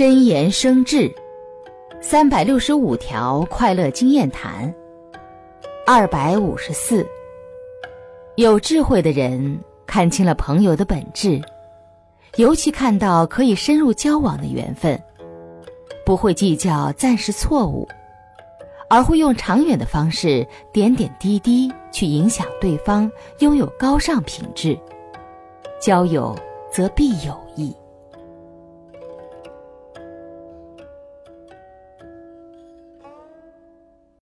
真言生智三百六十五条快乐经验谈二百五十四。有智慧的人看清了朋友的本质尤其看到可以深入交往的缘分不会计较暂时错误而会用长远的方式点点滴滴去影响对方拥有高尚品质交友则必有益